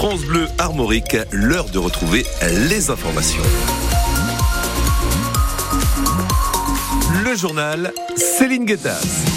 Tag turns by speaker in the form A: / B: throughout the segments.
A: France Bleu Armorique, l'heure de retrouver les informations. Le journal Céline Guettas.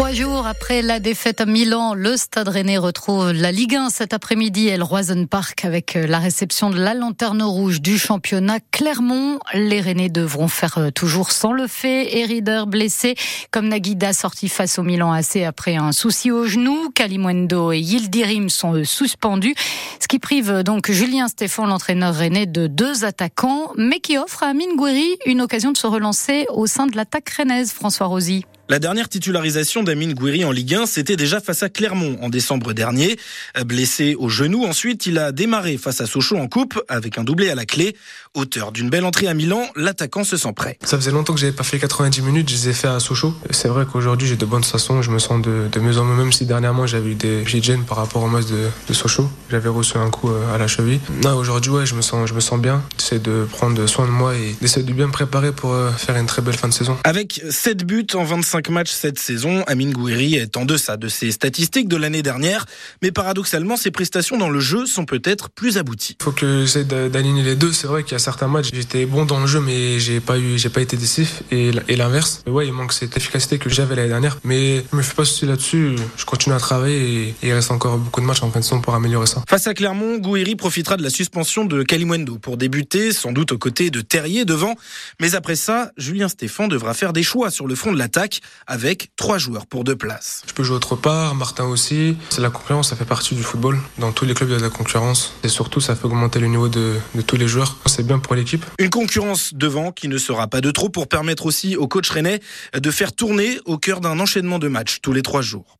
B: Trois jours après la défaite à Milan, le Stade Rennais retrouve la Ligue 1 cet après-midi le Roison Park avec la réception de la lanterne rouge du championnat Clermont. Les Rennais devront faire euh, toujours sans le fait. Erider blessé, comme Naguida sorti face au Milan AC après un souci au genou. Kalimwendo et Yildirim sont suspendus, ce qui prive donc Julien Stéphane, l'entraîneur rennais, de deux attaquants, mais qui offre à Amine Gouiri une occasion de se relancer au sein de l'attaque rennaise, François Rosy.
C: La dernière titularisation d'Amine Gouiri en Ligue 1, c'était déjà face à Clermont en décembre dernier. Blessé au genou, ensuite, il a démarré face à Sochaux en coupe avec un doublé à la clé. Auteur d'une belle entrée à Milan, l'attaquant se sent prêt.
D: Ça faisait longtemps que j'avais pas fait 90 minutes, je les ai fait à Sochaux. C'est vrai qu'aujourd'hui j'ai de bonnes façons, je me sens de, de mieux en mieux, même si dernièrement j'avais eu des petites gênes par rapport au match de, de Sochaux. J'avais reçu un coup euh, à la cheville. Non, aujourd'hui ouais, je me sens, je me sens bien. J'essaie de prendre soin de moi et d'essayer de bien me préparer pour euh, faire une très belle fin de saison.
C: Avec 7 buts en 25 matchs cette saison, Amine Gouiri est en deçà de ses statistiques de l'année dernière, mais paradoxalement, ses prestations dans le jeu sont peut-être plus abouties.
D: Il faut que j'essaie d'aligner les deux. C'est vrai qu'il y a certains matchs, j'étais bon dans le jeu, mais j'ai pas eu, j'ai pas été décisif, et, et l'inverse. Ouais, il manque cette efficacité que j'avais l'année dernière, mais je me fais pas souci là-dessus. Je continue à travailler et il reste encore beaucoup de matchs en fin de saison pour améliorer ça.
C: Face à Clermont, Gouiri profitera de la suspension de Kalimwendo pour débuter, sans doute aux côtés de Terrier devant. Mais après ça, Julien Stéphan devra faire des choix sur le front de l'attaque avec trois joueurs pour deux places.
D: Je peux jouer autre part, Martin aussi. C'est la concurrence, ça fait partie du football. Dans tous les clubs, il y a de la concurrence. Et surtout, ça fait augmenter le niveau de, de tous les joueurs. C'est bien pour l'équipe.
C: Une concurrence devant qui ne sera pas de trop pour permettre aussi au coach rennais de faire tourner au cœur d'un enchaînement de matchs tous les trois jours.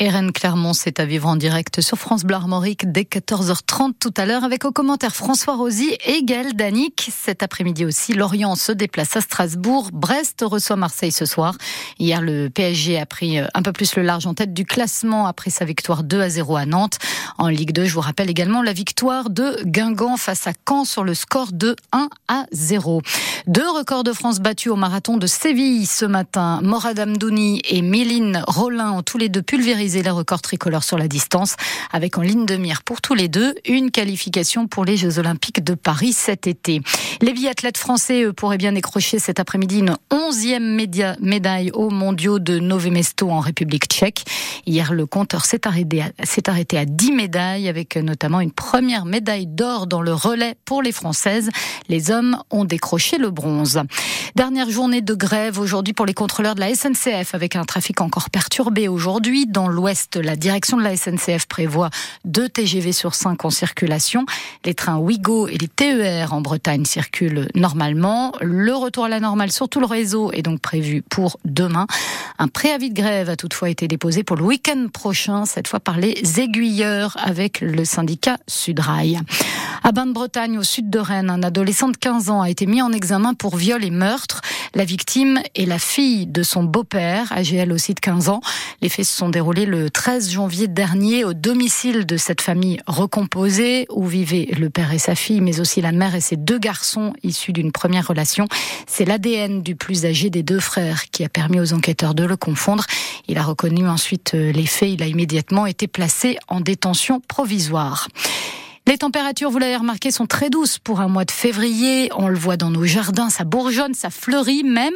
B: Eren Clermont, c'est à vivre en direct sur France Bleu Armorique dès 14h30 tout à l'heure avec au commentaire François Rosy et Gaël Danic. Cet après-midi aussi, Lorient se déplace à Strasbourg. Brest reçoit Marseille ce soir. Hier, le PSG a pris un peu plus le large en tête du classement après sa victoire 2 à 0 à Nantes. En Ligue 2, je vous rappelle également la victoire de Guingamp face à Caen sur le score de 1 à 0. Deux records de France battus au marathon de Séville ce matin. Morad Amdouni et Méline Rollin ont tous les deux pulvérisé les records tricolores sur la distance, avec en ligne de mire pour tous les deux une qualification pour les Jeux Olympiques de Paris cet été. Les biathlètes français eux, pourraient bien décrocher cet après-midi une onzième médaille aux mondiaux de Nové Mesto en République tchèque. Hier, le compteur s'est arrêté, à 10 médailles, avec notamment une première médaille d'or dans le relais pour les Françaises. Les hommes ont décroché le bronze. Dernière journée de grève aujourd'hui pour les contrôleurs de la SNCF, avec un trafic encore perturbé aujourd'hui. Dans l'ouest, la direction de la SNCF prévoit deux TGV sur 5 en circulation. Les trains Ouigo et les TER en Bretagne circulent normalement. Le retour à la normale sur tout le réseau est donc prévu pour demain. Un préavis de grève a toutefois été déposé pour le week-end prochain, cette fois par les aiguilleurs avec le syndicat Sudrail. À Bain-de-Bretagne, au sud de Rennes, un adolescent de 15 ans a été mis en examen pour viol et meurtre. La victime est la fille de son beau-père, âgé elle aussi de 15 ans. Les faits se sont déroulés le 13 janvier dernier au domicile de cette famille recomposée où vivaient le père et sa fille, mais aussi la mère et ses deux garçons issus d'une première relation. C'est l'ADN du plus âgé des deux frères qui a permis aux enquêteurs de le confondre. Il a reconnu ensuite les faits. Il a immédiatement été placé en détention provisoire. Les températures, vous l'avez remarqué, sont très douces pour un mois de février. On le voit dans nos jardins, ça bourgeonne, ça fleurit même,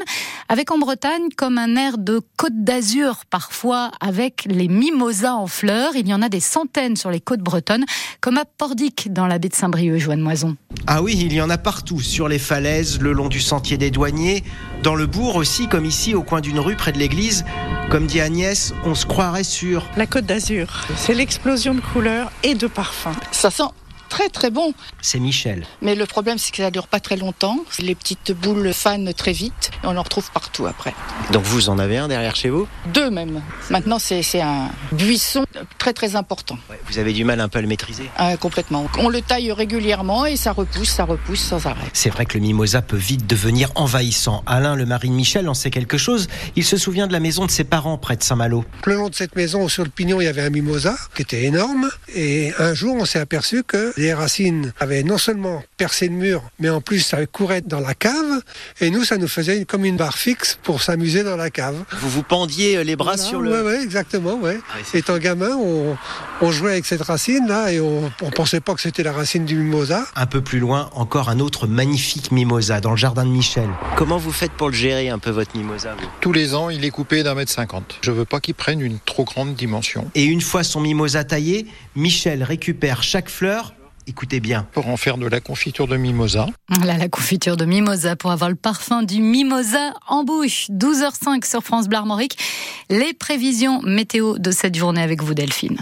B: avec en Bretagne comme un air de côte d'Azur parfois, avec les mimosas en fleurs. Il y en a des centaines sur les côtes bretonnes, comme à Pordic dans la baie de Saint-Brieuc, Joanne Moison.
E: Ah oui, il y en a partout, sur les falaises, le long du sentier des douaniers, dans le bourg aussi, comme ici, au coin d'une rue près de l'église. Comme dit Agnès, on se croirait sur...
F: La côte d'Azur, c'est l'explosion de couleurs et de parfums.
G: Ça sent très très bon.
E: C'est Michel.
G: Mais le problème, c'est que ça dure pas très longtemps. Les petites boules fanent très vite et on en retrouve partout après.
E: Donc vous en avez un derrière chez vous?
G: Deux même. Maintenant, c'est un buisson très très important.
E: Ouais, vous avez du mal un peu à le maîtriser
G: ah, Complètement. On le taille régulièrement et ça repousse, ça repousse sans arrêt.
E: C'est vrai que le mimosa peut vite devenir envahissant. Alain, le mari de Michel, en sait quelque chose. Il se souvient de la maison de ses parents près de Saint-Malo.
H: Le long de cette maison, sur le pignon, il y avait un mimosa qui était énorme. Et un jour, on s'est aperçu que Les racines avaient non seulement percé le mur, mais en plus ça courait dans la cave. Et nous, ça nous faisait comme une barre fixe pour s'amuser dans la cave.
E: Vous vous pendiez euh, les bras
H: Voilà,
E: sur le.
H: Ouais, exactement, ouais.
E: Ah oui, c'est-
H: Étant gamin, on, on jouait avec cette racine là et on, on pensait pas que c'était la racine du mimosa.
E: Un peu plus loin, encore un autre magnifique mimosa dans le jardin de Michel. Comment vous faites pour le gérer un peu votre mimosa vous?
I: Tous les ans, il est coupé d'un mètre cinquante. Je veux pas qu'il prenne une trop grande dimension.
E: Et une fois son mimosa taillé, Michel récupère chaque fleur. Écoutez bien.
I: Pour en faire de la confiture de mimosa.
B: Voilà la confiture de mimosa pour avoir le parfum du mimosa en bouche. 12h05 sur France Bleu Armorique. Les prévisions météo de cette journée avec vous Delphine.